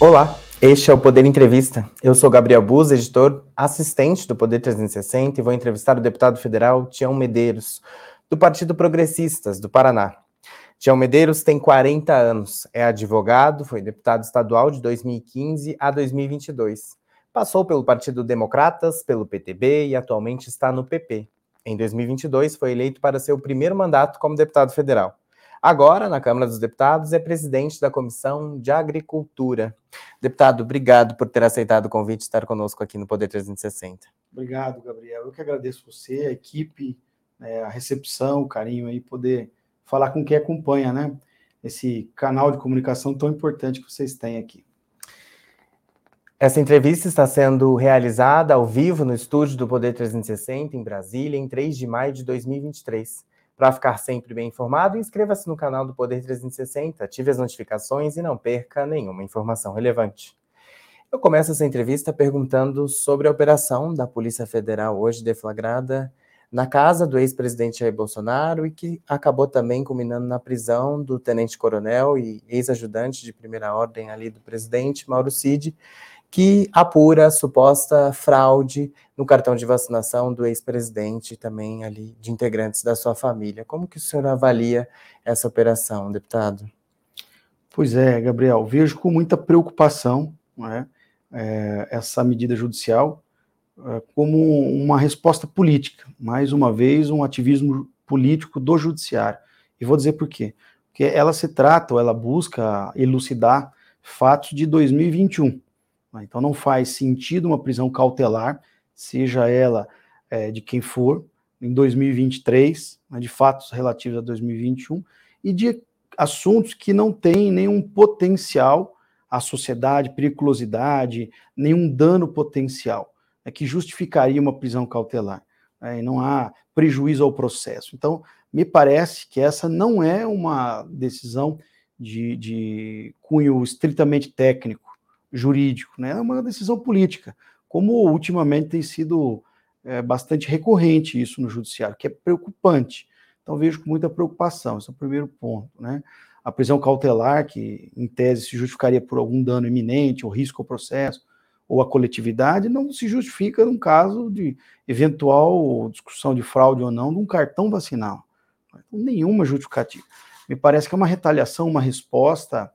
Olá, este é o Poder Entrevista. Eu sou Gabriel Buz, editor, assistente do Poder 360 e vou entrevistar o deputado federal Tião Medeiros, do Partido Progressistas do Paraná. Tião Medeiros tem 40 anos, é advogado, foi deputado estadual de 2015 a 2022. Passou pelo Partido Democratas, pelo PTB e atualmente está no PP. Em 2022 foi eleito para seu primeiro mandato como deputado federal. Agora, na Câmara dos Deputados, é presidente da Comissão de Agricultura. Deputado, obrigado por ter aceitado o convite de estar conosco aqui no Poder 360. Obrigado, Gabriel. Eu que agradeço você, a equipe, né, a recepção, o carinho aí, poder falar com quem acompanha, né? Esse canal de comunicação tão importante que vocês têm aqui. Essa entrevista está sendo realizada ao vivo no estúdio do Poder 360, em Brasília, em 3 de maio de 2023. Para ficar sempre bem informado, inscreva-se no canal do Poder 360, ative as notificações e não perca nenhuma informação relevante. Eu começo essa entrevista perguntando sobre a operação da Polícia Federal hoje deflagrada na casa do ex-presidente Jair Bolsonaro e que acabou também culminando na prisão do tenente-coronel e ex-ajudante de primeira ordem ali do presidente, Mauro Cid, que apura suposta fraude no cartão de vacinação do ex-presidente e também ali de integrantes da sua família. Como que o senhor avalia essa operação, deputado? Pois é, Gabriel, vejo com muita preocupação é, é, essa medida judicial é, como uma resposta política, mais uma vez um ativismo político do judiciário. E vou dizer por quê. Porque ela se trata, ou ela busca elucidar fatos de 2021 né? Então não faz sentido uma prisão cautelar, seja ela é, de quem for, em 2023, né, de fatos relativos a 2021, e de assuntos que não têm nenhum potencial à sociedade, periculosidade, nenhum dano potencial, né, que justificaria uma prisão cautelar. Né, e não há prejuízo ao processo. Então, me parece que essa não é uma decisão de, de cunho estritamente técnico, jurídico, né? é uma decisão política, como ultimamente tem sido é, bastante recorrente isso no judiciário, que é preocupante. Então vejo com muita preocupação, esse é o primeiro ponto. Né? A prisão cautelar, que em tese se justificaria por algum dano iminente, ou risco ao processo, ou à coletividade, não se justifica num caso de eventual discussão de fraude ou não de um cartão vacinal. Então, nenhuma justificativa. Me parece que é uma retaliação, uma resposta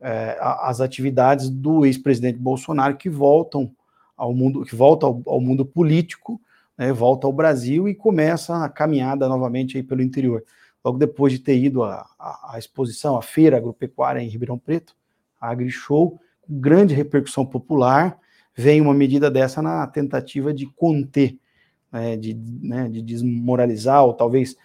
é, as atividades do ex-presidente Bolsonaro que voltam ao mundo, que volta ao, ao mundo político, né, volta ao Brasil e começa a caminhada novamente aí pelo interior. Logo depois de ter ido à, exposição, à feira agropecuária em Ribeirão Preto, a AgriShow, com grande repercussão popular, vem uma medida dessa na tentativa de conter, né, de, né, de desmoralizar ou talvez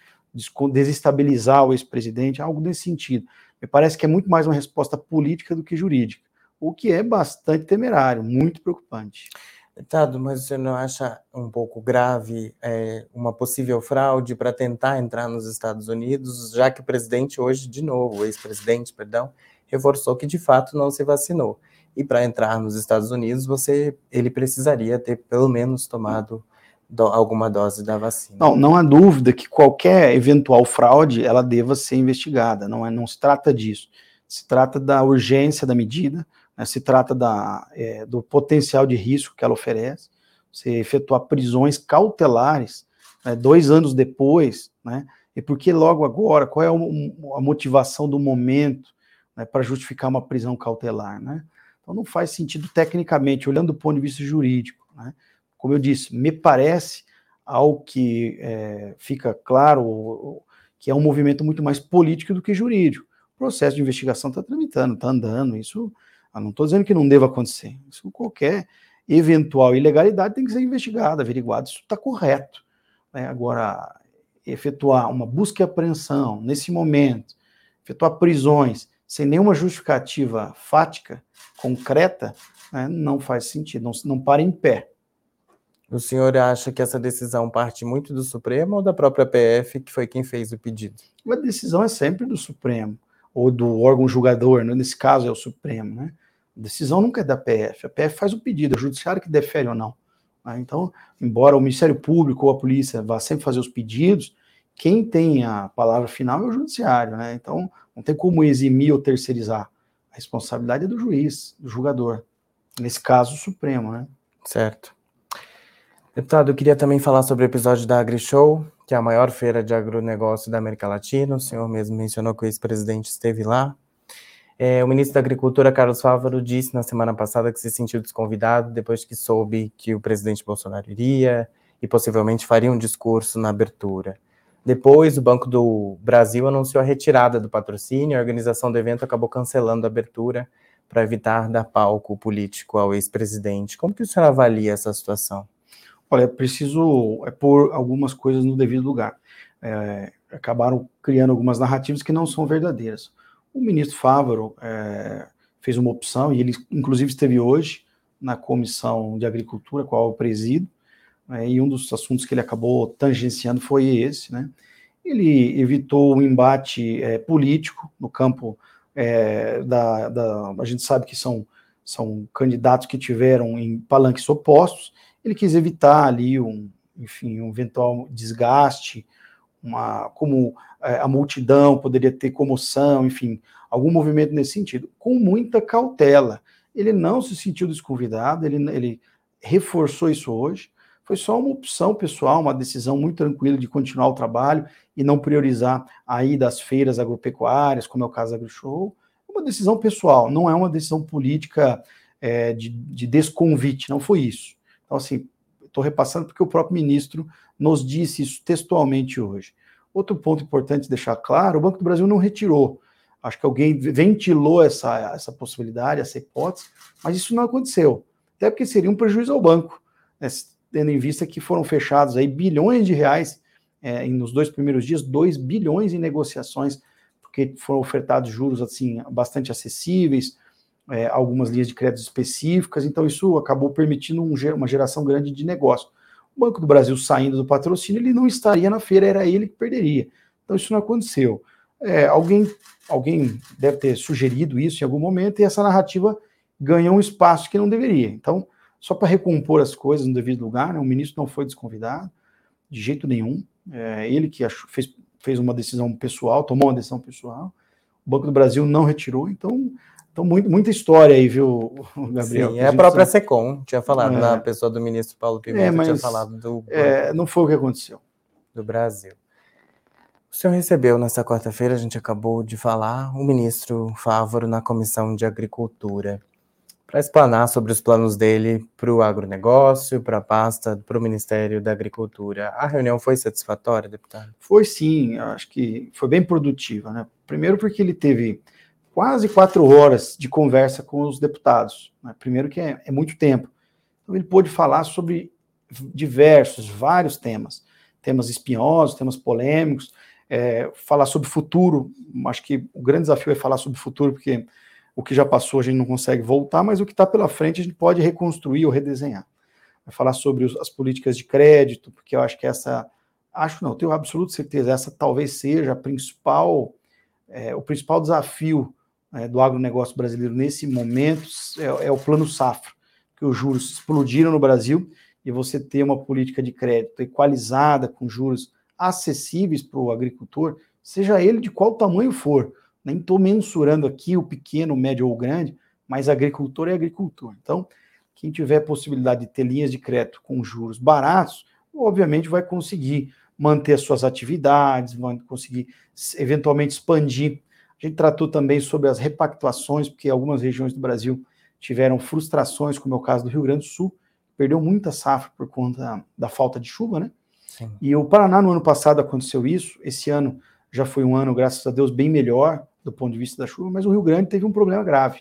desestabilizar o ex-presidente, algo nesse sentido. Me parece que é muito mais uma resposta política do que jurídica, o que é bastante temerário, muito preocupante. Deputado, mas você não acha um pouco grave é, uma possível fraude para tentar entrar nos Estados Unidos, já que o presidente hoje, de novo, o ex-presidente, perdão, reforçou que de fato não se vacinou. E para entrar nos Estados Unidos, você ele precisaria ter pelo menos tomado do, alguma dose da vacina. Não, não há dúvida que qualquer eventual fraude ela deva ser investigada. Não é, não se trata disso. Se trata da urgência da medida, né, se trata da, é, do potencial de risco que ela oferece. Você efetuar prisões cautelares né, dois anos depois, né? E por que logo agora? Qual é o, a motivação do momento né, para justificar uma prisão cautelar, né? Então não faz sentido tecnicamente, olhando do ponto de vista jurídico, né? Como eu disse, me parece ao que é, fica claro que é um movimento muito mais político do que jurídico. O processo de investigação está tramitando, está andando, isso, eu não estou dizendo que não deva acontecer, isso qualquer eventual ilegalidade tem que ser investigada, averiguada, isso está correto. Né? Agora, efetuar uma busca e apreensão nesse momento, efetuar prisões sem nenhuma justificativa fática, concreta, né, não faz sentido, não, não para em pé. O senhor acha que essa decisão parte muito do Supremo ou da própria PF, que foi quem fez o pedido? A decisão é sempre do Supremo, ou do órgão julgador, né? nesse caso é o Supremo, né? A decisão nunca é da PF, a PF faz o pedido, é o judiciário que defere ou não. Né? Então, embora o Ministério Público ou a polícia vá sempre fazer os pedidos, quem tem a palavra final é o judiciário, né? Então, não tem como eximir ou terceirizar A responsabilidade é do juiz, do julgador. Nesse caso, o Supremo, né? Certo. Deputado, eu queria também falar sobre o episódio da AgriShow, que é a maior feira de agronegócio da América Latina. O senhor mesmo mencionou que o ex-presidente esteve lá. É, o ministro da Agricultura, Carlos Fávaro, disse na semana passada que se sentiu desconvidado depois que soube que o presidente Bolsonaro iria e possivelmente faria um discurso na abertura. Depois, o Banco do Brasil anunciou a retirada do patrocínio, a organização do evento acabou cancelando a abertura para evitar dar palco político ao ex-presidente. Como que o senhor avalia essa situação? Olha, é preciso é, pôr algumas coisas no devido lugar. É, acabaram criando algumas narrativas que não são verdadeiras. O ministro Fávaro é, fez uma opção, e ele inclusive esteve hoje na Comissão de Agricultura, qual eu presido, é, e um dos assuntos que ele acabou tangenciando foi esse, né? Ele evitou o embate é, político no campo é, da, da, A gente sabe que são, são candidatos que tiveram em palanques opostos, ele quis evitar ali um, enfim, um eventual desgaste, uma, como é, a multidão poderia ter comoção, enfim, algum movimento nesse sentido, com muita cautela. Ele não se sentiu desconvidado, ele, ele reforçou isso hoje. Foi só uma opção pessoal, uma decisão muito tranquila de continuar o trabalho e não priorizar a ida às feiras agropecuárias, como é o caso da AgriShow. Uma decisão pessoal, não é uma decisão política é, de, de desconvite, não foi isso. Então, assim, estou repassando porque o próprio ministro nos disse isso textualmente hoje. Outro ponto importante deixar claro: o Banco do Brasil não retirou. Acho que alguém ventilou essa, essa possibilidade, essa hipótese, mas isso não aconteceu. Até porque seria um prejuízo ao banco, né, tendo em vista que foram fechados aí bilhões de reais é, nos dois primeiros dias, 2 bilhões em negociações, porque foram ofertados juros assim bastante acessíveis, é, algumas linhas de crédito específicas, então isso acabou permitindo um, uma geração grande de negócio. O Banco do Brasil saindo do patrocínio, ele não estaria na feira, era ele que perderia. Então isso não aconteceu. É, alguém, alguém deve ter sugerido isso em algum momento e essa narrativa ganhou um espaço que não deveria. Então, só para recompor as coisas no devido lugar, né, o ministro não foi desconvidado, de jeito nenhum. É, ele que achou, fez, fez uma decisão pessoal, tomou uma decisão pessoal. O Banco do Brasil não retirou, então então, muito, muita história aí, viu, Gabriel? Sim, é a própria sabe. SECOM, tinha falado, é. a pessoa do ministro Paulo Pimenta é, mas, tinha falado do. É, não foi o que aconteceu. Do Brasil. O senhor recebeu nessa quarta-feira, a gente acabou de falar, o ministro Fávoro na Comissão de Agricultura, para explanar sobre os planos dele para o agronegócio, para a pasta, para o Ministério da Agricultura. A reunião foi satisfatória, deputado? Foi sim, acho que foi bem produtiva, né? Primeiro porque ele teve quase quatro horas de conversa com os deputados. Né? Primeiro que é, é, muito tempo. Então ele pôde falar sobre diversos, vários temas. Temas espinhosos, temas polêmicos, é, falar sobre futuro. Acho que o grande desafio é falar sobre futuro, porque o que já passou a gente não consegue voltar, mas o que está pela frente a gente pode reconstruir ou redesenhar. Vai falar sobre os, as políticas de crédito, porque eu acho que essa, acho não, tenho absoluta certeza, essa talvez seja a principal, é, o principal desafio é, do agronegócio brasileiro nesse momento é, é, o plano safra, que os juros explodiram no Brasil e você ter uma política de crédito equalizada, com juros acessíveis para o agricultor, seja ele de qual tamanho for. Nem estou mensurando aqui o pequeno, médio ou grande, mas agricultor é agricultor. Então, quem tiver possibilidade de ter linhas de crédito com juros baratos, obviamente vai conseguir manter as suas atividades, vai conseguir eventualmente expandir a gente tratou também sobre as repactuações, porque algumas regiões do Brasil tiveram frustrações, como é o caso do Rio Grande do Sul, perdeu muita safra por conta da falta de chuva, né? Sim. E o Paraná, no ano passado, aconteceu isso. Esse ano já foi um ano, graças a Deus, bem melhor do ponto de vista da chuva, mas o Rio Grande teve um problema grave.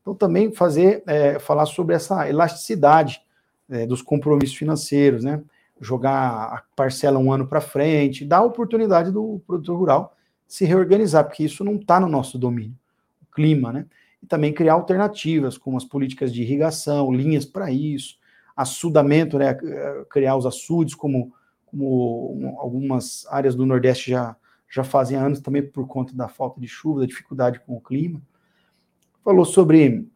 Então, também fazer, é, falar sobre essa elasticidade é, dos compromissos financeiros, né? Jogar a parcela um ano para frente, dar oportunidade do produtor rural se reorganizar, porque isso não está no nosso domínio, o clima, né? E também criar alternativas, como as políticas de irrigação, linhas para isso, açudamento, né? Criar os açudes, como, como algumas áreas do Nordeste já, já fazem há anos, também por conta da falta de chuva, da dificuldade com o clima. Falou sobre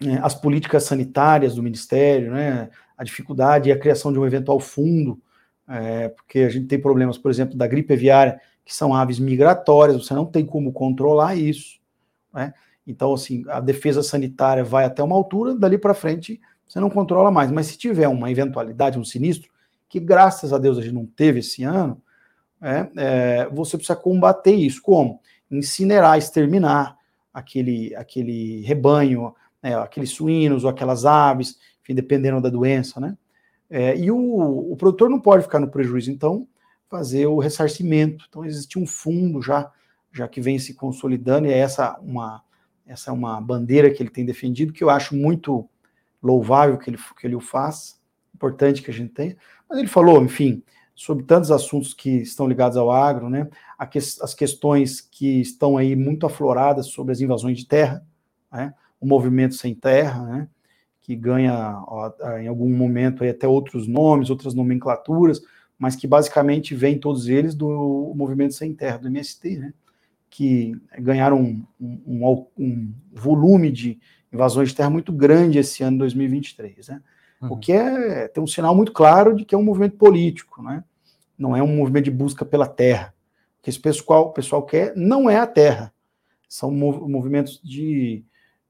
né, as políticas sanitárias do Ministério, né? A dificuldade e a criação de um eventual fundo, é, porque a gente tem problemas, por exemplo, da gripe aviária, que são aves migratórias, você não tem como controlar isso, né? Então, assim, a defesa sanitária vai até uma altura, dali para frente você não controla mais. Mas se tiver uma eventualidade, um sinistro, que graças a Deus a gente não teve esse ano, é, é, você precisa combater isso. Como? Incinerar, exterminar aquele, aquele rebanho, né, aqueles suínos ou aquelas aves, enfim, dependendo da doença, né? É, e o, o, produtor não pode ficar no prejuízo, então fazer o ressarcimento. Então existe um fundo já, já que vem se consolidando e é essa uma essa é uma bandeira que ele tem defendido que eu acho muito louvável que ele que ele o faça, importante que a gente tenha. Mas ele falou, enfim, sobre tantos assuntos que estão ligados ao agro, né? as questões que estão aí muito afloradas sobre as invasões de terra, né? o movimento sem terra, né? que ganha ó, em algum momento aí até outros nomes, outras nomenclaturas, mas que basicamente vem todos eles do movimento sem terra, do MST, né? que ganharam um, um, um volume de invasões de terra muito grande esse ano 2023, né? Uhum. O que é tem um sinal muito claro de que é um movimento político, né? Não é um movimento de busca pela terra. O que esse pessoal, o pessoal quer não é a terra. São movimentos de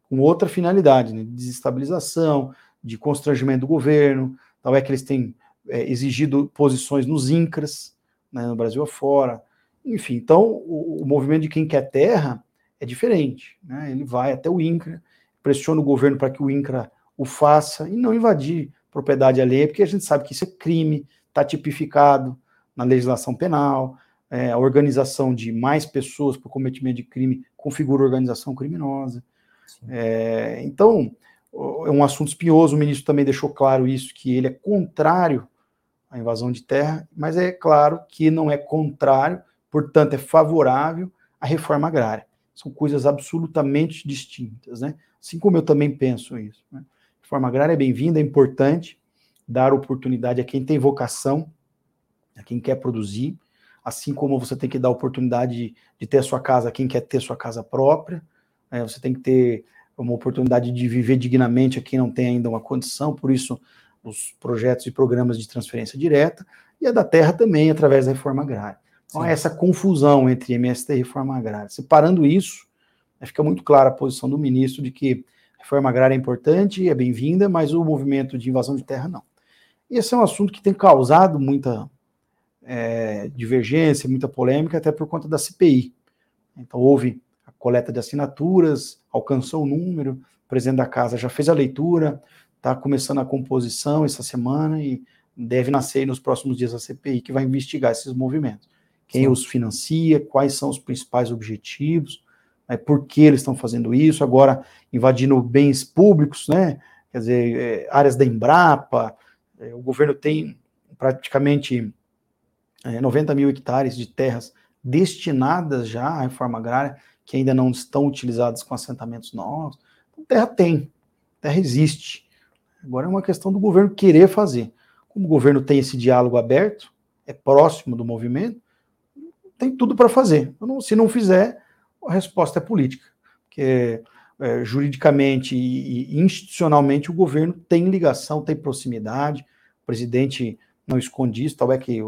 com outra finalidade, né? de desestabilização, de constrangimento do governo. Tal é que eles têm é, exigido posições nos INCRAS, né, no Brasil afora. Enfim, então o, o, movimento de quem quer terra é diferente. Né? Ele vai até o INCRA, pressiona o governo para que o INCRA o faça e não invadir propriedade alheia, porque a gente sabe que isso é crime, está tipificado na legislação penal, é, a organização de mais pessoas por cometimento de crime configura organização criminosa. É, então, é um assunto espinhoso, o ministro também deixou claro isso, que ele é contrário à invasão de terra, mas é claro que não é contrário, portanto, é favorável à reforma agrária. São coisas absolutamente distintas, né? Assim como eu também penso isso. Né? Reforma agrária é bem-vinda, é importante dar oportunidade a quem tem vocação, a quem quer produzir, assim como você tem que dar oportunidade de, de ter a sua casa a quem quer ter sua casa própria, né? você tem que ter uma oportunidade de viver dignamente a quem não tem ainda uma condição, por isso os projetos e programas de transferência direta, e a da terra também, através da reforma agrária. Então, essa confusão entre MST e reforma agrária. Separando isso, né, fica muito clara a posição do ministro de que a reforma agrária é importante, é bem-vinda, mas o movimento de invasão de terra não. Esse é um assunto que tem causado muita é, divergência, muita polêmica, até por conta da CPI. Então, houve a coleta de assinaturas, alcançou o número, o presidente da casa já fez a leitura, está começando a composição essa semana e deve nascer nos próximos dias a CPI, que vai investigar esses movimentos. Quem Sim. os financia, quais são os principais objetivos, né, por que eles estão fazendo isso, agora invadindo bens públicos, né? Quer dizer, é, áreas da Embrapa, é, o governo tem praticamente é, 90 mil hectares de terras destinadas já à reforma agrária, que ainda não estão utilizadas com assentamentos novos. Então, terra tem, terra existe. Agora é uma questão do governo querer fazer. Como o governo tem esse diálogo aberto, é próximo do movimento, tem tudo para fazer. se não fizer, a resposta é política. Porque é, juridicamente e, e institucionalmente o governo tem ligação, tem proximidade. O presidente não esconde isso, tal é que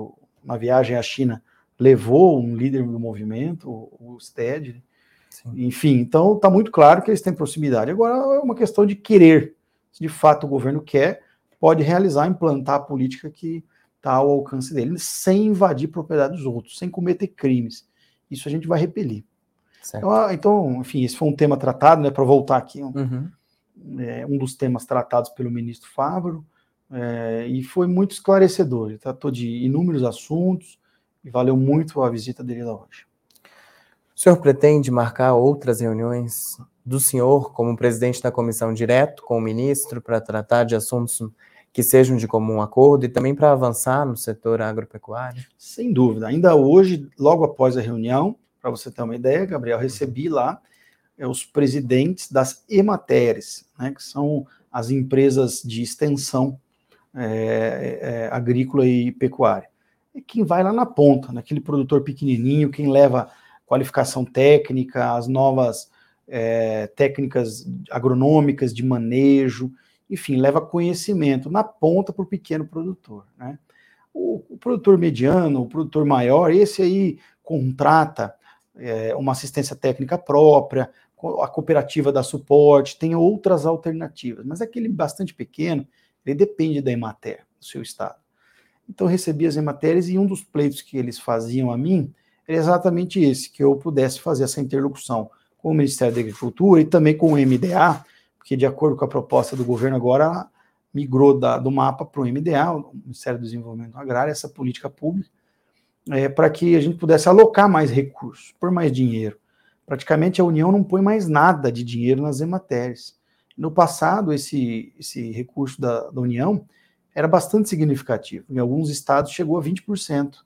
uma viagem à China levou um líder do movimento, o, o STED. Enfim, então está muito claro que eles têm proximidade. Agora é uma questão de querer. Se de fato o governo quer, pode realizar, implantar a política que está ao alcance dele, sem invadir propriedade dos outros, sem cometer crimes. Isso a gente vai repelir. Então, ah, então, enfim, esse foi um tema tratado, né, para voltar aqui, um, uhum. é, um dos temas tratados pelo ministro Fávaro, é, e foi muito esclarecedor. Ele tratou de inúmeros assuntos e valeu muito a visita dele lá hoje. O senhor pretende marcar outras reuniões do senhor como presidente da comissão direto com o ministro para tratar de assuntos que sejam de comum acordo e também para avançar no setor agropecuário? Sem dúvida. Ainda hoje, logo após a reunião, para você ter uma ideia, Gabriel, recebi lá é, os presidentes das EMATERES, né, que são as empresas de extensão é, é, agrícola e pecuária. E quem vai lá na ponta, naquele produtor pequenininho, quem leva qualificação técnica, as novas é, técnicas agronômicas de manejo, enfim, leva conhecimento na ponta para o pequeno produtor. Né? O, o, produtor mediano, o produtor maior, esse aí contrata é, uma assistência técnica própria, a cooperativa dá suporte, tem outras alternativas, mas aquele bastante pequeno, ele depende da Emater, do seu estado. Então eu recebi as Ematérias e um dos pleitos que eles faziam a mim era exatamente esse, que eu pudesse fazer essa interlocução com o Ministério da Agricultura e também com o MDA, porque de acordo com a proposta do governo agora, migrou da, do mapa para o MDA, o Ministério do Desenvolvimento Agrário, essa política pública, é, para que a gente pudesse alocar mais recursos, por mais dinheiro. Praticamente a União não põe mais nada de dinheiro nas ematérias. No passado, esse, esse recurso da, da União era bastante significativo. Em alguns estados chegou a 20%.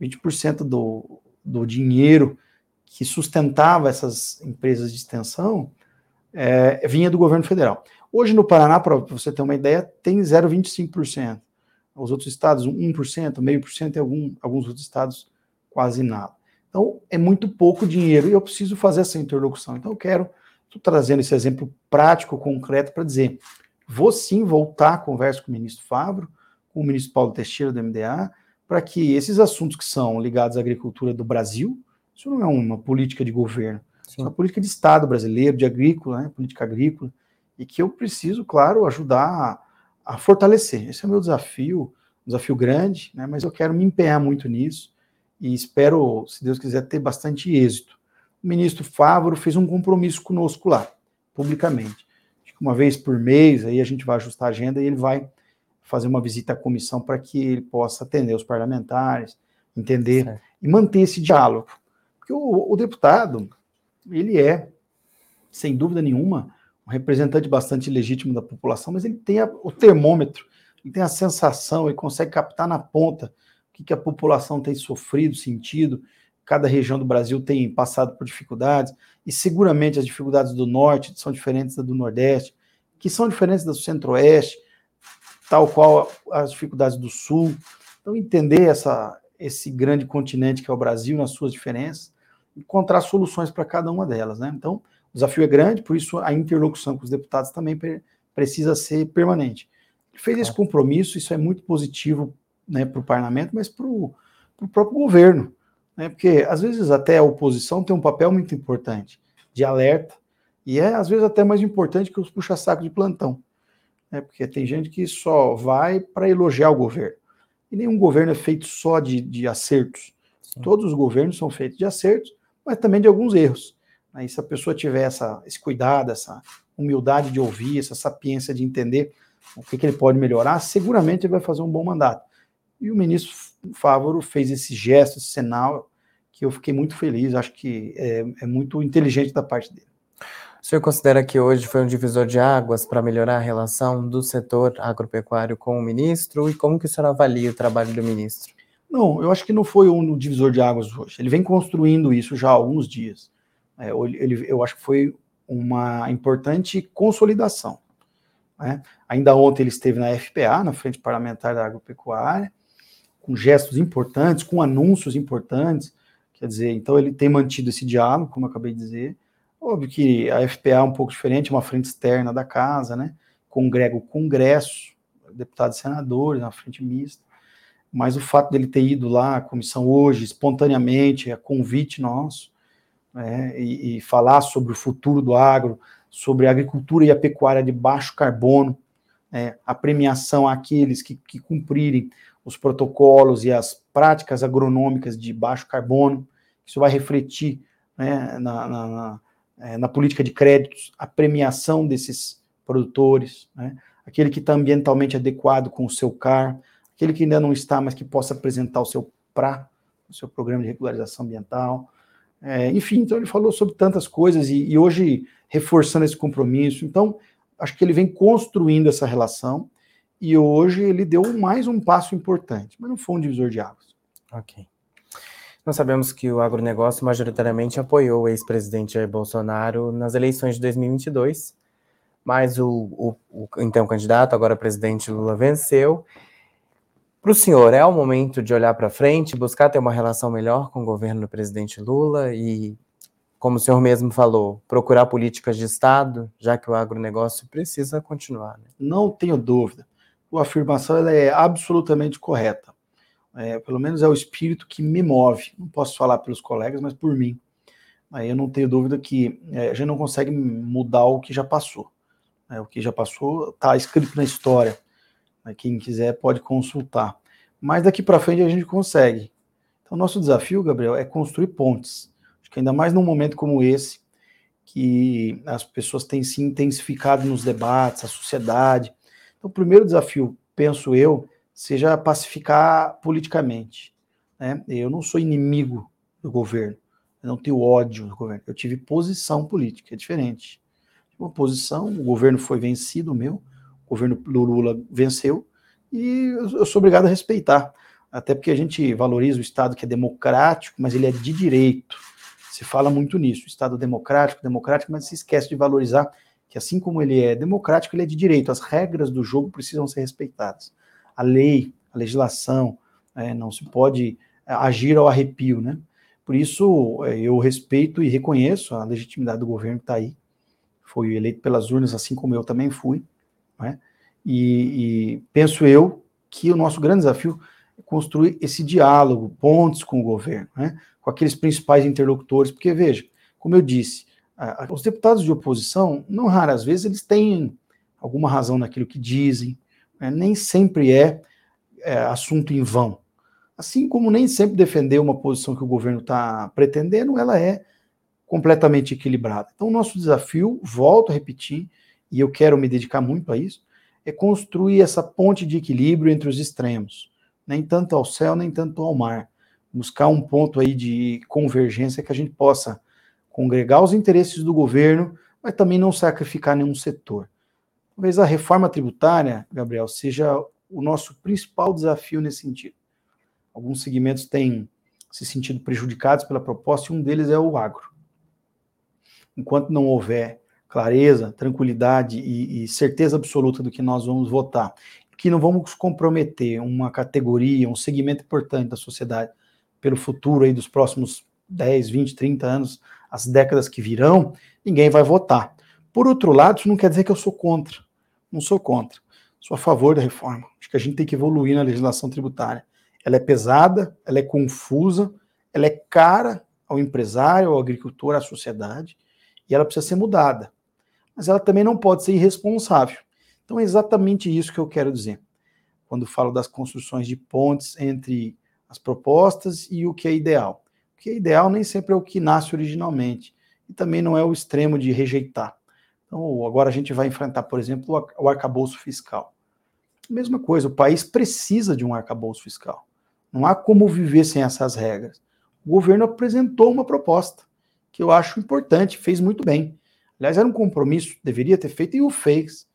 20% do, do dinheiro que sustentava essas empresas de extensão é, vinha do governo federal. Hoje no Paraná, para você ter uma ideia, tem 0,25%. Os outros estados, 1%, meio por cento, e algum, alguns outros estados quase nada. Então, é muito pouco dinheiro e eu preciso fazer essa interlocução. Então, eu quero, estou trazendo esse exemplo prático, concreto, para dizer: vou sim voltar à conversa com o ministro Fabro, com o ministro Paulo Teixeira do MDA, para que esses assuntos que são ligados à agricultura do Brasil, isso não é uma política de governo, é uma política de Estado brasileiro, de agrícola, né, política agrícola, e que eu preciso, claro, ajudar a, a fortalecer. Esse é o meu desafio, um desafio grande, né, mas eu quero me empenhar muito nisso e espero, se Deus quiser, ter bastante êxito. O ministro Fávoro fez um compromisso conosco lá, publicamente. Uma vez por mês, aí a gente vai ajustar a agenda e ele vai fazer uma visita à comissão para que ele possa atender os parlamentares, entender certo. e manter esse diálogo. Porque o, o deputado, ele é, sem dúvida nenhuma, um representante bastante legítimo da população, mas ele tem a, o termômetro, ele tem a sensação, ele consegue captar na ponta o que, que a população tem sofrido, sentido. Cada região do Brasil tem passado por dificuldades, e seguramente as dificuldades do norte são diferentes das do nordeste, que são diferentes do centro-oeste, tal qual as dificuldades do sul. Então, entender essa, esse grande continente que é o Brasil, nas suas diferenças, encontrar soluções para cada uma delas. Né? Então, o desafio é grande, por isso a interlocução com os deputados também precisa ser permanente. Ele fez esse compromisso, isso é muito positivo né, para o parlamento, mas para o próprio governo. Né, porque às vezes até a oposição tem um papel muito importante de alerta, e é às vezes até mais importante que os puxa-saco de plantão. Né, porque tem gente que só vai para elogiar o governo. E nenhum governo é feito só de, de acertos. Sim. Todos os governos são feitos de acertos, mas também de alguns erros. Aí, se a pessoa tiver essa, esse cuidado, essa humildade de ouvir, essa sapiência de entender o que, que ele pode melhorar, seguramente ele vai fazer um bom mandato. E o ministro Fávoro fez esse gesto, esse sinal, que eu fiquei muito feliz, acho que é, é muito inteligente da parte dele. O senhor considera que hoje foi um divisor de águas para melhorar a relação do setor agropecuário com o ministro? E como que o senhor avalia o trabalho do ministro? Não, eu acho que não foi um divisor de águas hoje. Ele vem construindo isso já há alguns dias. É, ele, eu acho que foi uma importante consolidação. Né? Ainda ontem ele esteve na FPA, na Frente Parlamentar da Agropecuária, com gestos importantes, com anúncios importantes. Quer dizer, então ele tem mantido esse diálogo, como eu acabei de dizer. Óbvio que a FPA é um pouco diferente, é uma frente externa da casa, né? Congrega o Congresso, deputados e senadores, na frente mista. Mas o fato dele ter ido lá, a comissão hoje, espontaneamente, a convite nosso, né, e, e, falar sobre o futuro do agro, sobre a agricultura e a pecuária de baixo carbono, né, a premiação àqueles que, que cumprirem os protocolos e as práticas agronômicas de baixo carbono, isso vai refletir né, na, na, é, na, política de créditos, a premiação desses produtores, né, aquele que está ambientalmente adequado com o seu CAR, aquele que ainda não está, mas que possa apresentar o seu PRA, o seu programa de regularização ambiental, é, enfim, então ele falou sobre tantas coisas e, e, hoje reforçando esse compromisso. Então, acho que ele vem construindo essa relação e hoje ele deu mais um passo importante, mas não foi um divisor de águas. Ok. Nós sabemos que o agronegócio majoritariamente apoiou o ex-presidente Jair Bolsonaro nas eleições de 2022, mas o, o, o então candidato, agora presidente Lula, venceu para o senhor, é o momento de olhar para frente, buscar ter uma relação melhor com o governo do presidente Lula e, como o senhor mesmo falou, procurar políticas de Estado, já que o agronegócio precisa continuar. Né? Não tenho dúvida. A afirmação é absolutamente correta. É, pelo menos é o espírito que me move. Não posso falar pelos colegas, mas por mim. aí eu não tenho dúvida que é, a gente não consegue mudar o que já passou. Né? O que já passou está escrito na história. Né? Quem quiser pode consultar. Mas daqui para frente a gente consegue. Então, nosso desafio, Gabriel, é construir pontes. Acho que ainda mais num momento como esse, que as pessoas têm se intensificado nos debates, a sociedade. Então, o primeiro desafio, penso eu, seja pacificar politicamente. Né? Eu não sou inimigo do governo, eu não tenho ódio do governo, eu tive posição política, é diferente. Uma posição, o governo foi vencido, o meu, o governo Lula venceu, e eu sou obrigado a respeitar, até porque a gente valoriza o Estado que é democrático, mas ele é de direito. Se fala muito nisso, Estado democrático, democrático, mas se esquece de valorizar que assim como ele é democrático, ele é de direito. As regras do jogo precisam ser respeitadas. A lei, a legislação, é, não se pode é, agir ao arrepio, né? Por isso, é, eu respeito e reconheço a legitimidade do governo que está aí. Foi eleito pelas urnas, assim como eu também fui. Né? E, e penso eu que o nosso grande desafio é construir esse diálogo, pontes com o governo, né? com aqueles principais interlocutores, porque, veja, como eu disse, os deputados de oposição, não raras vezes, eles têm alguma razão naquilo que dizem, né? nem sempre é, é assunto em vão. Assim como nem sempre defender uma posição que o governo está pretendendo, ela é completamente equilibrada. Então, o nosso desafio, volto a repetir, e eu quero me dedicar muito a isso, é construir essa ponte de equilíbrio entre os extremos, nem tanto ao céu, nem tanto ao mar. Buscar um ponto aí de convergência que a gente possa congregar os interesses do governo, mas também não sacrificar nenhum setor. Talvez a reforma tributária, Gabriel, seja o nosso principal desafio nesse sentido. Alguns segmentos têm se sentido prejudicados pela proposta e um deles é o agro. Enquanto não houver clareza, tranquilidade e, e certeza absoluta do que nós vamos votar, que não vamos comprometer uma categoria, um segmento importante da sociedade pelo futuro aí dos próximos 10, 20, 30 anos, as décadas que virão, ninguém vai votar. Por outro lado, isso não quer dizer que eu sou contra. Não sou contra. Sou a favor da reforma. Acho que a gente tem que evoluir na legislação tributária. Ela é pesada, ela é confusa, ela é cara ao empresário, ao agricultor, à sociedade, e ela precisa ser mudada. Mas ela também não pode ser irresponsável. Então é exatamente isso que eu quero dizer. Quando falo das construções de pontes entre as propostas e o que é ideal. O que é ideal nem sempre é o que nasce originalmente. E também não é o extremo de rejeitar. Então, agora a gente vai enfrentar, por exemplo, o arcabouço fiscal. Mesma coisa, o país precisa de um arcabouço fiscal. Não há como viver sem essas regras. O governo apresentou uma proposta que eu acho importante, fez muito bem. Aliás, era um compromisso, deveria ter feito e o fez.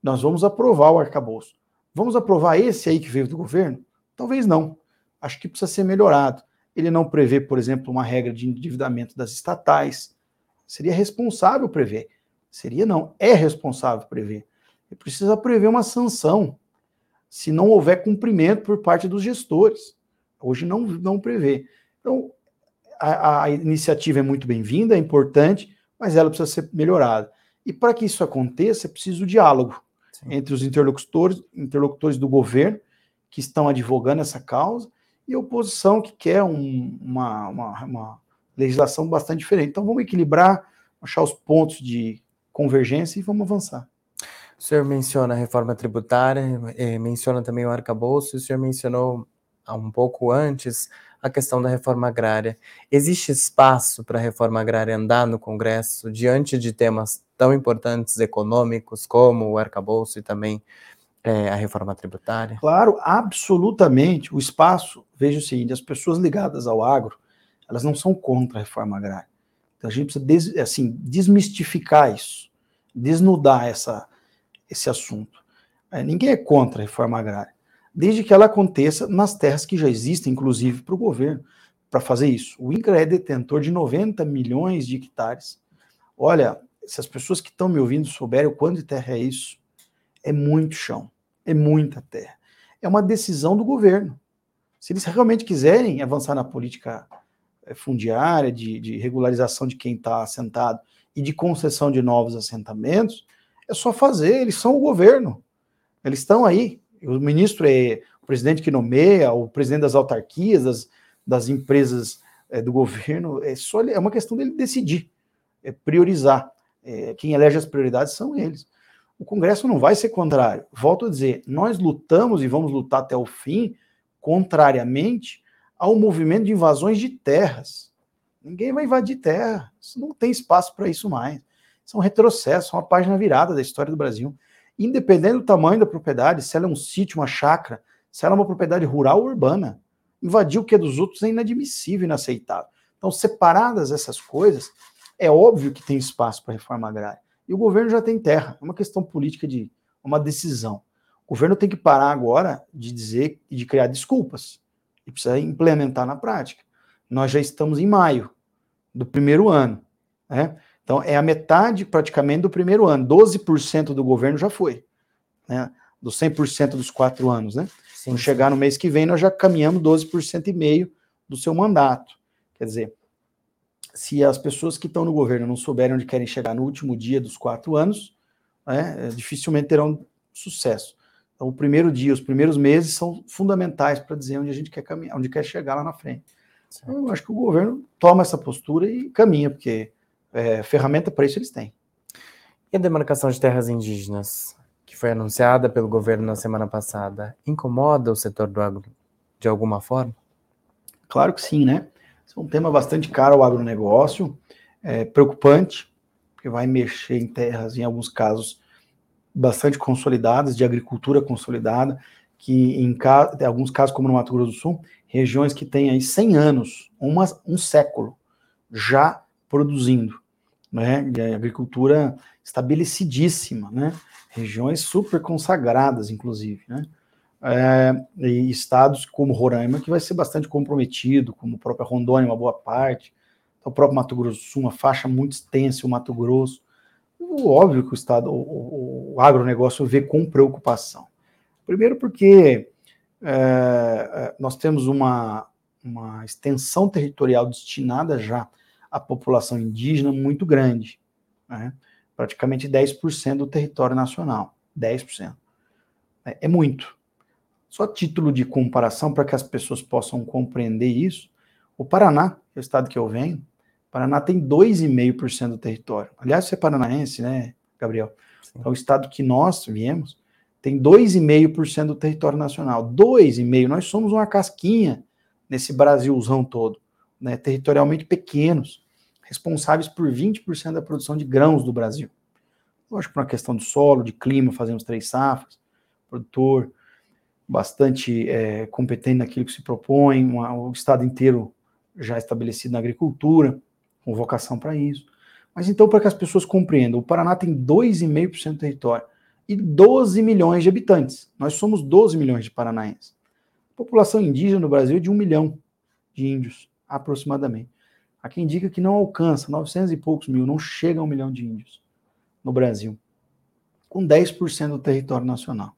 Nós vamos aprovar o arcabouço. Vamos aprovar esse aí que veio do governo? Talvez não. Acho que precisa ser melhorado. Ele não prevê, por exemplo, uma regra de endividamento das estatais. Seria responsável prever. Seria não, é responsável prever. Ele precisa prever uma sanção se não houver cumprimento por parte dos gestores. Hoje não, não prevê. Então, a, a iniciativa é muito bem-vinda, é importante, mas ela precisa ser melhorada. E para que isso aconteça, é preciso diálogo Sim. entre os interlocutores, interlocutores do governo que estão advogando essa causa e a oposição que quer um, uma, uma, uma legislação bastante diferente. Então vamos equilibrar, achar os pontos de convergência e vamos avançar. O senhor menciona a reforma tributária, eh, menciona também o arcabouço, o senhor mencionou um pouco antes a questão da reforma agrária. Existe espaço para a reforma agrária andar no Congresso diante de temas tão importantes econômicos como o arcabouço e também é, a reforma tributária? Claro, absolutamente. O espaço, veja o seguinte, as pessoas ligadas ao agro, elas não são contra a reforma agrária. Então a gente precisa des, assim, desmistificar isso, desnudar essa, esse assunto. É, ninguém é contra a reforma agrária, desde que ela aconteça nas terras que já existem, inclusive para o governo, para fazer isso. O INCRA é detentor de 90 milhões de hectares. Olha, se as pessoas que estão me ouvindo souberem o quanto de terra é isso, é muito chão, é muita terra. É uma decisão do governo. Se eles realmente quiserem avançar na política eh, fundiária, de, de regularização de quem está assentado e de concessão de novos assentamentos, é só fazer, eles são o governo. Eles estão aí. O ministro é o presidente que nomeia, o presidente das autarquias, das, das empresas é, do governo, é só é uma questão dele decidir, é priorizar. É, quem elege as prioridades são eles. O Congresso não vai ser contrário. Volto a dizer, nós lutamos e vamos lutar até o fim, contrariamente ao movimento de invasões de terras. Ninguém vai invadir terra. Não tem espaço para isso mais. Isso é um retrocesso, uma página virada da história do Brasil. Independente do tamanho da propriedade, se ela é um sítio, uma chácara, se ela é uma propriedade rural ou urbana. Invadir o que é dos outros é inadmissível, inaceitável. Então, separadas essas coisas, é óbvio que tem espaço para reforma agrária. E o governo já tem terra. É uma questão política de uma decisão. O governo tem que parar agora de dizer e de criar desculpas. E precisa implementar na prática. Nós já estamos em maio do primeiro ano. Né? Então, é a metade praticamente do primeiro ano. 12% do governo já foi. Né? Dos 100% dos quatro anos. Né? Sim, Quando chegar no mês que vem, nós já caminhamos 12% e meio do seu mandato. Quer dizer, se as pessoas que estão no governo não souberem onde querem chegar no último dia dos quatro anos, né, dificilmente terão sucesso. Então, o primeiro dia, os primeiros meses são fundamentais para dizer onde a gente quer caminhar, onde quer chegar lá na frente. Então, eu acho que o governo toma essa postura e caminha, porque é, ferramenta para isso eles têm. E a demarcação de terras indígenas, que foi anunciada pelo governo na semana passada, incomoda o setor do agro de alguma forma? Claro que sim, né? Isso é um tema bastante caro ao agronegócio, é preocupante, porque vai mexer em terras, em alguns casos, bastante consolidadas, de agricultura consolidada, que em, em, alguns casos, como no Mato Grosso do Sul, regiões que têm aí 100 anos, uma, um século, já produzindo, né, de agricultura estabelecidíssima, né, regiões super consagradas, inclusive, né, é, e estados como Roraima, que vai ser bastante comprometido, como a própria Rondônia, uma boa parte, o próprio Mato Grosso do Sul, uma faixa muito extensa, o Mato Grosso, óbvio que o Estado, o, o agronegócio vê com preocupação. Primeiro porque é, é, nós temos uma, uma extensão territorial destinada já à população indígena muito grande, né? praticamente 10% do território nacional, 10%. É, é muito. Só título de comparação para que as pessoas possam compreender isso, o Paraná, que é o estado que eu venho, Paraná tem 2,5% do território. Aliás, você é paranaense, né, Gabriel? É o estado que nós viemos, tem 2,5% do território nacional. 2,5%. Nós somos uma casquinha nesse Brasilzão todo, né, territorialmente pequenos, responsáveis por 20% da produção de grãos do Brasil. Lógico, por uma questão de solo, de clima, fazemos três safras, produtor bastante é, competente naquilo que se propõe, uma, o estado inteiro já estabelecido na agricultura com vocação para isso. Mas então, para que as pessoas compreendam, o Paraná tem 2,5% do território e 12 milhões de habitantes. Nós somos 12 milhões de paranaenses. A população indígena no Brasil é de um milhão de índios, aproximadamente. Há quem diga que não alcança, 900 e poucos mil, não chega a um milhão de índios no Brasil, com 10% do território nacional.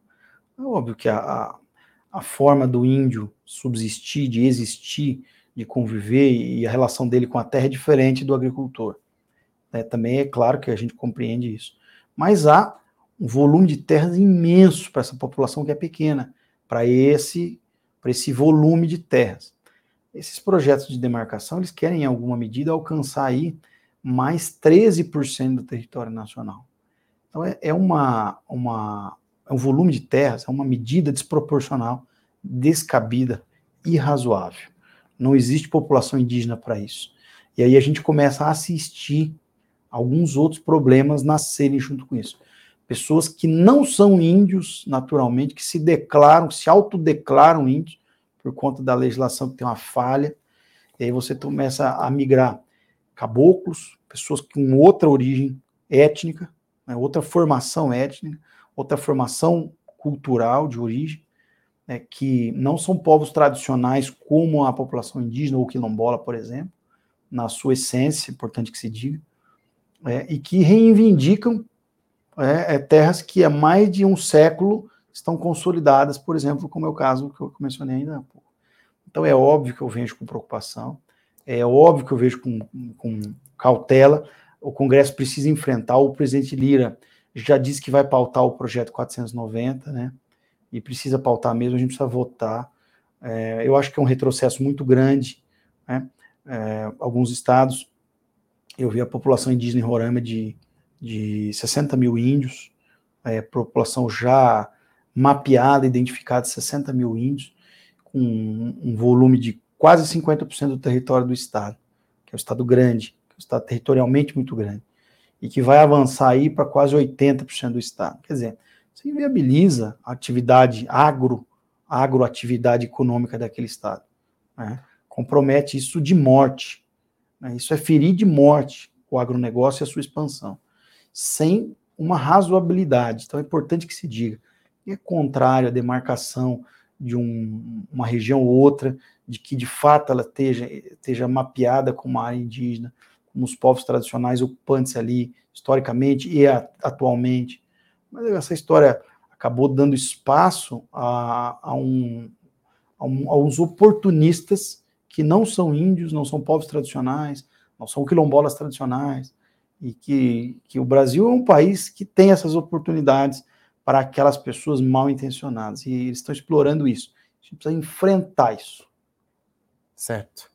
É óbvio que a, a, a forma do índio subsistir, de existir, de conviver e a relação dele com a terra é diferente do agricultor. É, também é claro que a gente compreende isso. Mas há um volume de terras imenso para essa população que é pequena, para esse, esse volume de terras. Esses projetos de demarcação, eles querem, em alguma medida, alcançar aí mais 13% do território nacional. Então, é, é, uma, uma, é um volume de terras, é uma medida desproporcional, descabida, irrazoável. Não existe população indígena para isso. E aí a gente começa a assistir alguns outros problemas nascerem junto com isso. Pessoas que não são índios, naturalmente, que se declaram, se autodeclaram índios, por conta da legislação que tem uma falha, e aí você começa a migrar caboclos, pessoas com outra origem étnica, né, outra formação étnica, outra formação cultural de origem, né, que não são povos tradicionais como a população indígena ou quilombola, por exemplo, na sua essência, importante que se diga, é, e que reivindicam é, é, terras que há mais de um século estão consolidadas, por exemplo, como é o caso que eu mencionei ainda há pouco. Então é óbvio que eu vejo com preocupação, é óbvio que eu vejo com, com cautela, o Congresso precisa enfrentar, o presidente Lira já disse que vai pautar o projeto 490, né? e precisa pautar mesmo, a gente precisa votar. É, eu acho que é um retrocesso muito grande, né? é, alguns estados, eu vi a população indígena em Roraima de, de 60 mil índios, é, população já mapeada, identificada, 60 mil índios, com um volume de quase 50% do território do estado, que é um estado grande, que é um estado territorialmente muito grande, e que vai avançar aí para quase 80% do estado. Quer dizer, você inviabiliza a atividade agro, agroatividade econômica daquele estado. Né? Compromete isso de morte. Né? Isso é ferir de morte o agronegócio e a sua expansão, sem uma razoabilidade. Então é importante que se diga. é contrário à demarcação de um, uma região ou outra, de que de fato ela esteja, esteja mapeada como área indígena, como os povos tradicionais ocupantes ali, historicamente e atualmente. Mas essa história acabou dando espaço a, a, um, a, um, a uns oportunistas que não são índios, não são povos tradicionais, não são quilombolas tradicionais, e que, que o Brasil é um país que tem essas oportunidades para aquelas pessoas mal intencionadas, e eles estão explorando isso. A gente precisa enfrentar isso. Certo.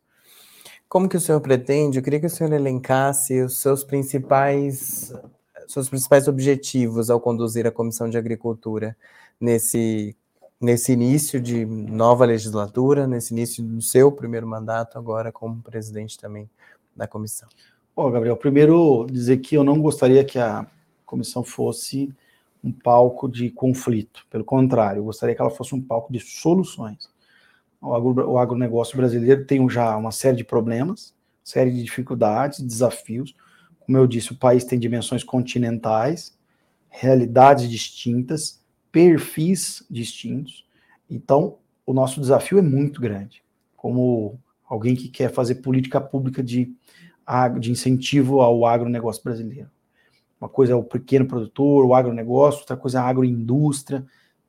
Como que o senhor pretende? Eu queria que o senhor elencasse os seus principais seus principais objetivos ao conduzir a Comissão de Agricultura nesse, nesse início de nova legislatura, nesse início do seu primeiro mandato, agora como presidente também da comissão? Bom, Gabriel, primeiro dizer que eu não gostaria que a comissão fosse um palco de conflito. Pelo contrário, eu gostaria que ela fosse um palco de soluções. O, agro, o agronegócio brasileiro tem já uma série de problemas, série de dificuldades, desafios. Como eu disse, o país tem dimensões continentais, realidades distintas, perfis distintos. Então, o nosso desafio é muito grande. Como alguém que quer fazer política pública de, de incentivo ao agronegócio brasileiro. Uma coisa é o pequeno produtor, o agronegócio, outra coisa é a agroindústria,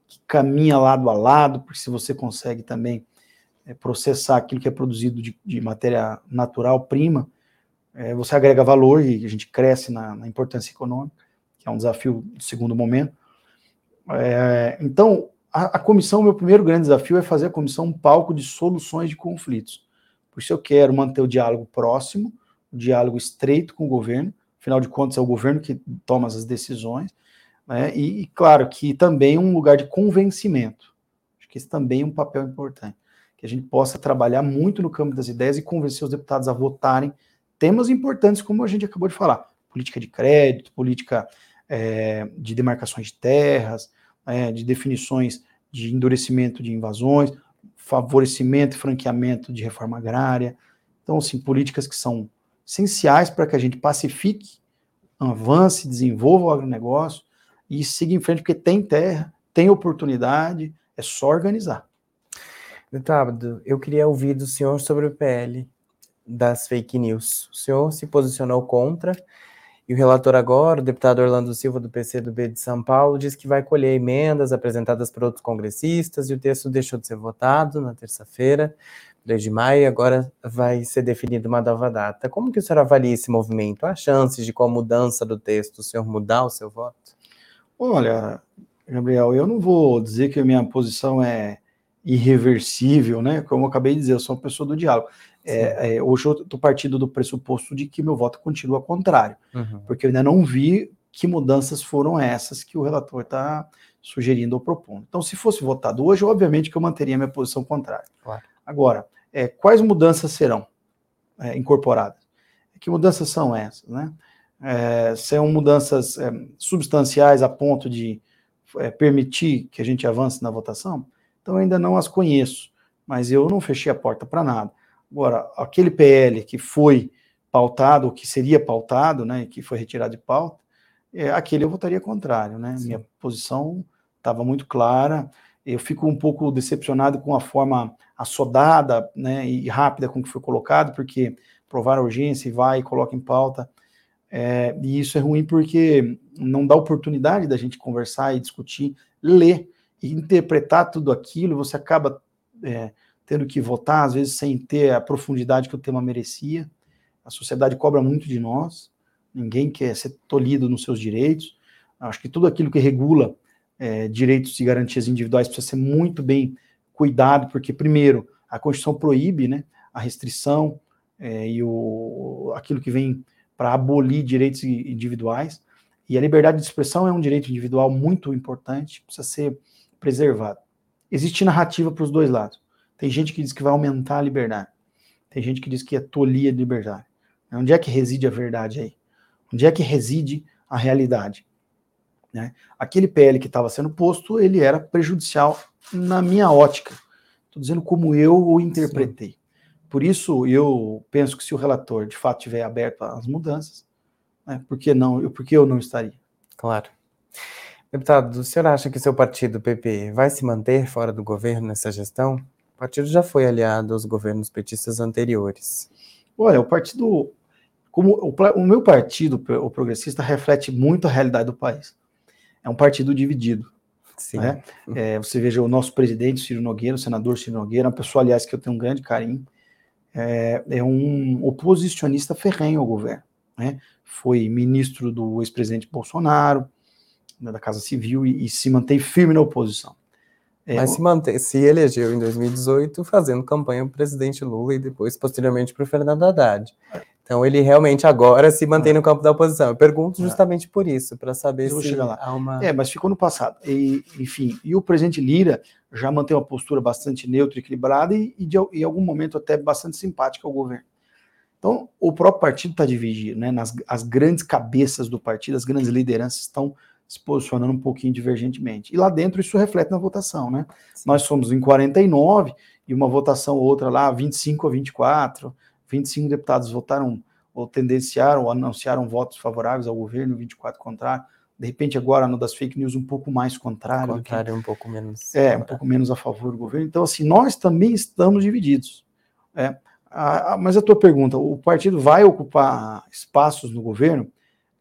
que caminha lado a lado, porque se você consegue também é, processar aquilo que é produzido de, de matéria natural, prima, é, você agrega valor e a gente cresce na, na, importância econômica, que é um desafio do segundo momento. É, então, a, a, comissão, meu primeiro grande desafio é fazer a comissão um palco de soluções de conflitos. Por isso eu quero manter o diálogo próximo, diálogo estreito com o governo, afinal de contas é o governo que toma as decisões, né, e, e claro que também um lugar de convencimento. Acho que esse também é um papel importante, que a gente possa trabalhar muito no campo das ideias e convencer os deputados a votarem temas importantes, como a gente acabou de falar: política de crédito, política é, de demarcações de terras, é, de definições de endurecimento de invasões, favorecimento e franqueamento de reforma agrária. Então, assim, políticas que são essenciais para que a gente pacifique, avance, desenvolva o agronegócio e siga em frente, porque tem terra, tem oportunidade, é só organizar. Deputado, eu queria ouvir do senhor sobre o PL das fake news. O senhor se posicionou contra, e o relator agora, o deputado Orlando Silva, do PCdoB de São Paulo, diz que vai colher emendas apresentadas por outros congressistas, e o texto deixou de ser votado na terça-feira, 2 de maio, agora vai ser definida uma nova data. Como que o senhor avalia esse movimento? Há chances de, com a mudança do texto, o senhor mudar o seu voto? Olha, Gabriel, eu não vou dizer que a minha posição é irreversível, né? Como eu acabei de dizer, eu sou uma pessoa do diálogo. É, é, hoje eu estou partindo do pressuposto de que meu voto continua contrário, uhum. porque eu ainda não vi que mudanças foram essas que o relator está sugerindo ou propondo. Então, se fosse votado hoje, obviamente que eu manteria minha posição contrária. Claro. Agora, é, quais mudanças serão é, incorporadas? Que mudanças são essas? Né? É, são mudanças é, substanciais a ponto de permitir que a gente avance na votação? Então, ainda não as conheço, mas eu não fechei a porta para nada. Agora, aquele PL que foi pautado, ou que seria pautado, né, que foi retirado de pauta, é, aquele eu votaria contrário, né? Sim. Minha posição estava muito clara. Eu fico um pouco decepcionado com a forma assodada, né, e rápida com que foi colocado, porque provar a urgência e vai e coloca em pauta. É, e isso é ruim porque não dá oportunidade da gente conversar e discutir, ler e interpretar tudo aquilo. Você acaba é, tendo que votar, às vezes sem ter a profundidade que o tema merecia. A sociedade cobra muito de nós, ninguém quer ser tolhido nos seus direitos. Acho que tudo aquilo que regula é, direitos e garantias individuais precisa ser muito bem cuidado, porque, primeiro, a Constituição proíbe né, a restrição é, e o, aquilo que vem para abolir direitos individuais. E a liberdade de expressão é um direito individual muito importante, precisa ser preservado. Existe narrativa para os dois lados. Tem gente que diz que vai aumentar a liberdade. Tem gente que diz que é tolia de liberdade. Onde é que reside a verdade aí? Onde é que reside a realidade? Né? Aquele PL que estava sendo posto, ele era prejudicial na minha ótica. Estou dizendo como eu o interpretei. Sim. Por isso, eu penso que se o relator de fato tiver aberto às mudanças, né, por que não? Por que eu não estaria? Claro. Deputado, o senhor acha que seu partido, PP, vai se manter fora do governo nessa gestão? O partido já foi aliado aos governos petistas anteriores. Olha, o partido, como o, o meu partido, o progressista, reflete muito a realidade do país. É um partido dividido. Sim. Né? É, você veja o nosso presidente, Ciro Nogueira, o senador Ciro Nogueira, uma pessoa, aliás, que eu tenho um grande carinho, é, é um oposicionista ferrenho ao governo. Né? Foi ministro do ex-presidente Bolsonaro, né, da Casa Civil, e, e, se mantém firme na oposição. É, Mas se, mantém, se elegeu em 2018 fazendo campanha para o presidente Lula e depois, posteriormente, para o Fernando Haddad. Então ele realmente agora se mantém no campo da oposição. Eu pergunto justamente por isso, para saber se há uma. É, mas ficou no passado. E, enfim, e o presidente Lira já mantém uma postura bastante neutra e equilibrada e, e de, em algum momento até bastante simpática ao governo. Então, o próprio partido está dividido, né? Nas, as grandes cabeças do partido, as grandes lideranças estão se posicionando um pouquinho divergentemente. E lá dentro isso reflete na votação, né? Sim. Nós somos em 49 e uma votação ou outra lá, 25 a 24 25 deputados votaram ou tendenciaram ou anunciaram votos favoráveis ao governo, 24 contrário. De repente, agora no das fake news, um pouco mais contrário. Contrário, que, um pouco menos. É, um pouco menos a favor do governo. Então, assim, nós também estamos divididos. É, a, a, mas a tua pergunta, o partido vai ocupar espaços no governo?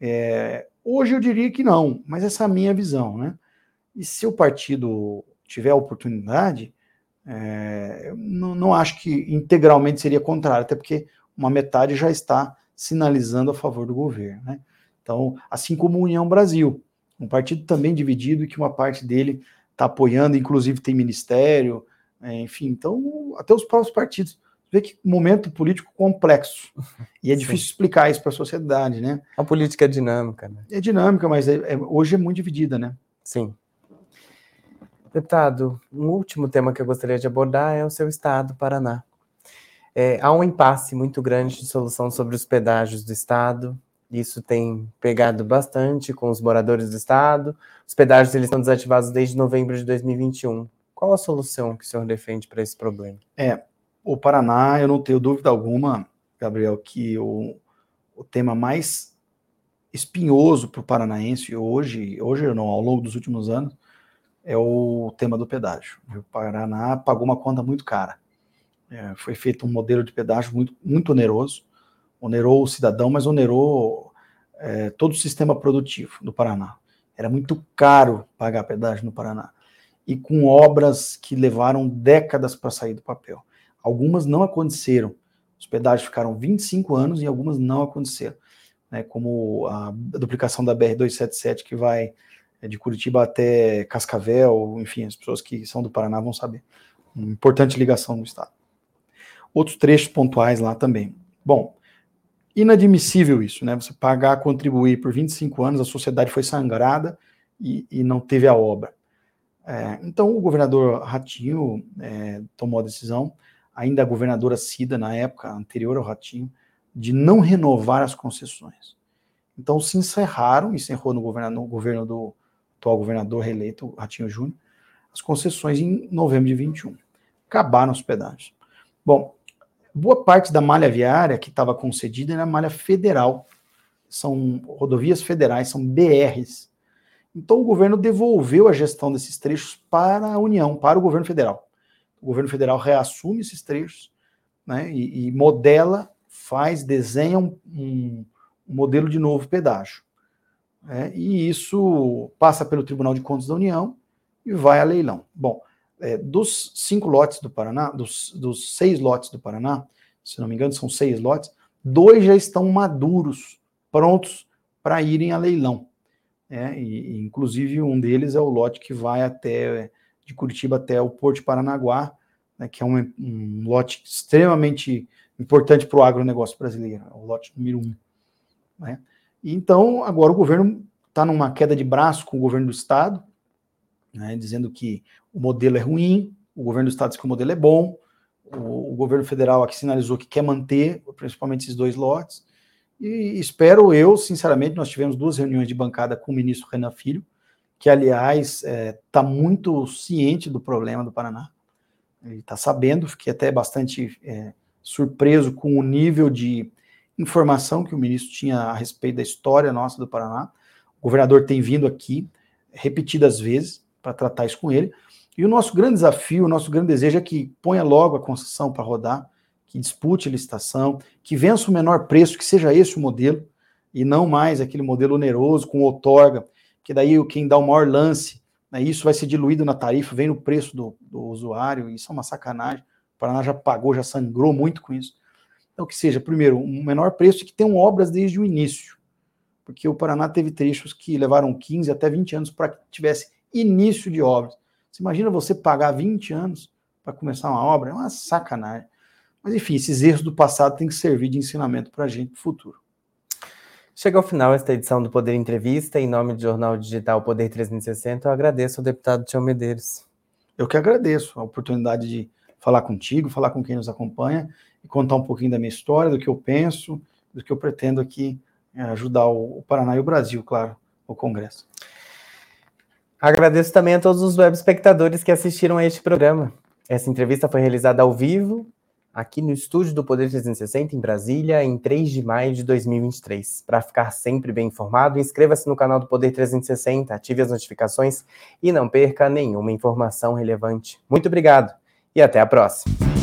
É, hoje eu diria que não, mas essa é a minha visão, né? E se o partido tiver a oportunidade, é, não, não, acho que integralmente seria contrário, até porque uma metade já está sinalizando a favor do governo. Né? Então, assim como União Brasil, um partido também dividido e que uma parte dele está apoiando, inclusive tem ministério, é, enfim, então até os próprios partidos. Vê que momento político complexo. E é difícil explicar isso para a sociedade, né? A política é dinâmica, né? É dinâmica, mas é, é, hoje é muito dividida, né? Sim. Deputado, um último tema que eu gostaria de abordar é o seu estado, Paraná. É, há um impasse muito grande de solução sobre os pedágios do estado. Isso tem pegado bastante com os moradores do estado. Os pedágios eles estão desativados desde novembro de 2021. Qual a solução que o senhor defende para esse problema? É, o Paraná, eu não tenho dúvida alguma, Gabriel, que o, o tema mais espinhoso para o paranaense hoje, hoje não, ao longo dos últimos anos, é o tema do pedágio. O Paraná pagou uma conta muito cara. É, foi feito um modelo de pedágio muito, muito oneroso, onerou o cidadão, mas onerou é, todo o sistema produtivo do Paraná. Era muito caro pagar pedágio no Paraná. E com obras que levaram décadas para sair do papel. Algumas não aconteceram. Os pedágios ficaram 25 anos e algumas não aconteceram. Né, como a duplicação da BR-277, que vai de Curitiba até Cascavel, enfim, as pessoas que são do Paraná vão saber. Uma importante ligação no estado. Outros trechos pontuais lá também. Bom, inadmissível isso, né? Você pagar, contribuir por 25 anos, a sociedade foi sangrada e, e não teve a obra. É, então, o governador Ratinho é, tomou a decisão, ainda a governadora Cida, na época anterior ao Ratinho, de não renovar as concessões. Então, se encerraram, encerrou no governo, no governo do, atual governador reeleito, Ratinho Júnior, as concessões em novembro de 21. Acabaram os pedágios. Bom, boa parte da malha viária que estava concedida era malha federal. São rodovias federais, são BRs. Então o governo devolveu a gestão desses trechos para a União, para o governo federal. O governo federal reassume esses trechos né, e, e modela, faz, desenha um, um, modelo de novo pedágio. É, e isso passa pelo Tribunal de Contas da União e vai a leilão. Bom, é, dos cinco lotes do Paraná, dos, dos, seis lotes do Paraná, se não me engano, são seis lotes, dois já estão maduros, prontos para irem a leilão. É, e, inclusive um deles é o lote que vai até de Curitiba até o Porto de Paranaguá, né, que é um, um lote extremamente importante para o agronegócio brasileiro, é o lote número um. Né? Então, agora o governo está numa queda de braço com o governo do Estado, né, dizendo que o modelo é ruim, o governo do Estado diz que o modelo é bom, o, o governo federal aqui sinalizou que quer manter, principalmente esses dois lotes, e espero eu, sinceramente, nós tivemos duas reuniões de bancada com o ministro Renan Filho, que, aliás, está é, tá muito ciente do problema do Paraná. Ele está sabendo, fiquei até bastante é, surpreso com o nível de informação que o ministro tinha a respeito da história nossa do Paraná. O governador tem vindo aqui repetidas vezes para tratar isso com ele. E o nosso grande desafio, o nosso grande desejo é que ponha logo a concessão para rodar, que dispute a licitação, que vença o menor preço, que seja esse o modelo, e não mais aquele modelo oneroso com outorga, que daí quem dá o maior lance, né, isso vai ser diluído na tarifa, vem no preço do, do usuário, isso é uma sacanagem. O Paraná já pagou, já sangrou muito com isso. Então, que seja, primeiro, um menor preço e que tenham obras desde o início. Porque o Paraná teve trechos que levaram 15 até 20 anos para que tivesse início de obras. Você imagina você pagar 20 anos para começar uma obra? É uma sacanagem. Mas, enfim, esses erros do passado têm que servir de ensinamento para a gente no futuro. Chega ao final esta edição do Poder Entrevista. Em nome do Jornal Digital Poder 360, eu agradeço ao deputado Tião Medeiros. Eu que agradeço a oportunidade de falar contigo, falar com quem nos acompanha e contar um pouquinho da minha história, do que eu penso, do que eu pretendo aqui é, ajudar o Paraná e o Brasil, claro, o Congresso. Agradeço também a todos os web espectadores que assistiram a este programa. Essa entrevista foi realizada ao vivo aqui no estúdio do Poder 360 em Brasília, em 3 de maio de 2023. Para ficar sempre bem informado, inscreva-se no canal do Poder 360, ative as notificações e não perca nenhuma informação relevante. Muito obrigado e até a próxima.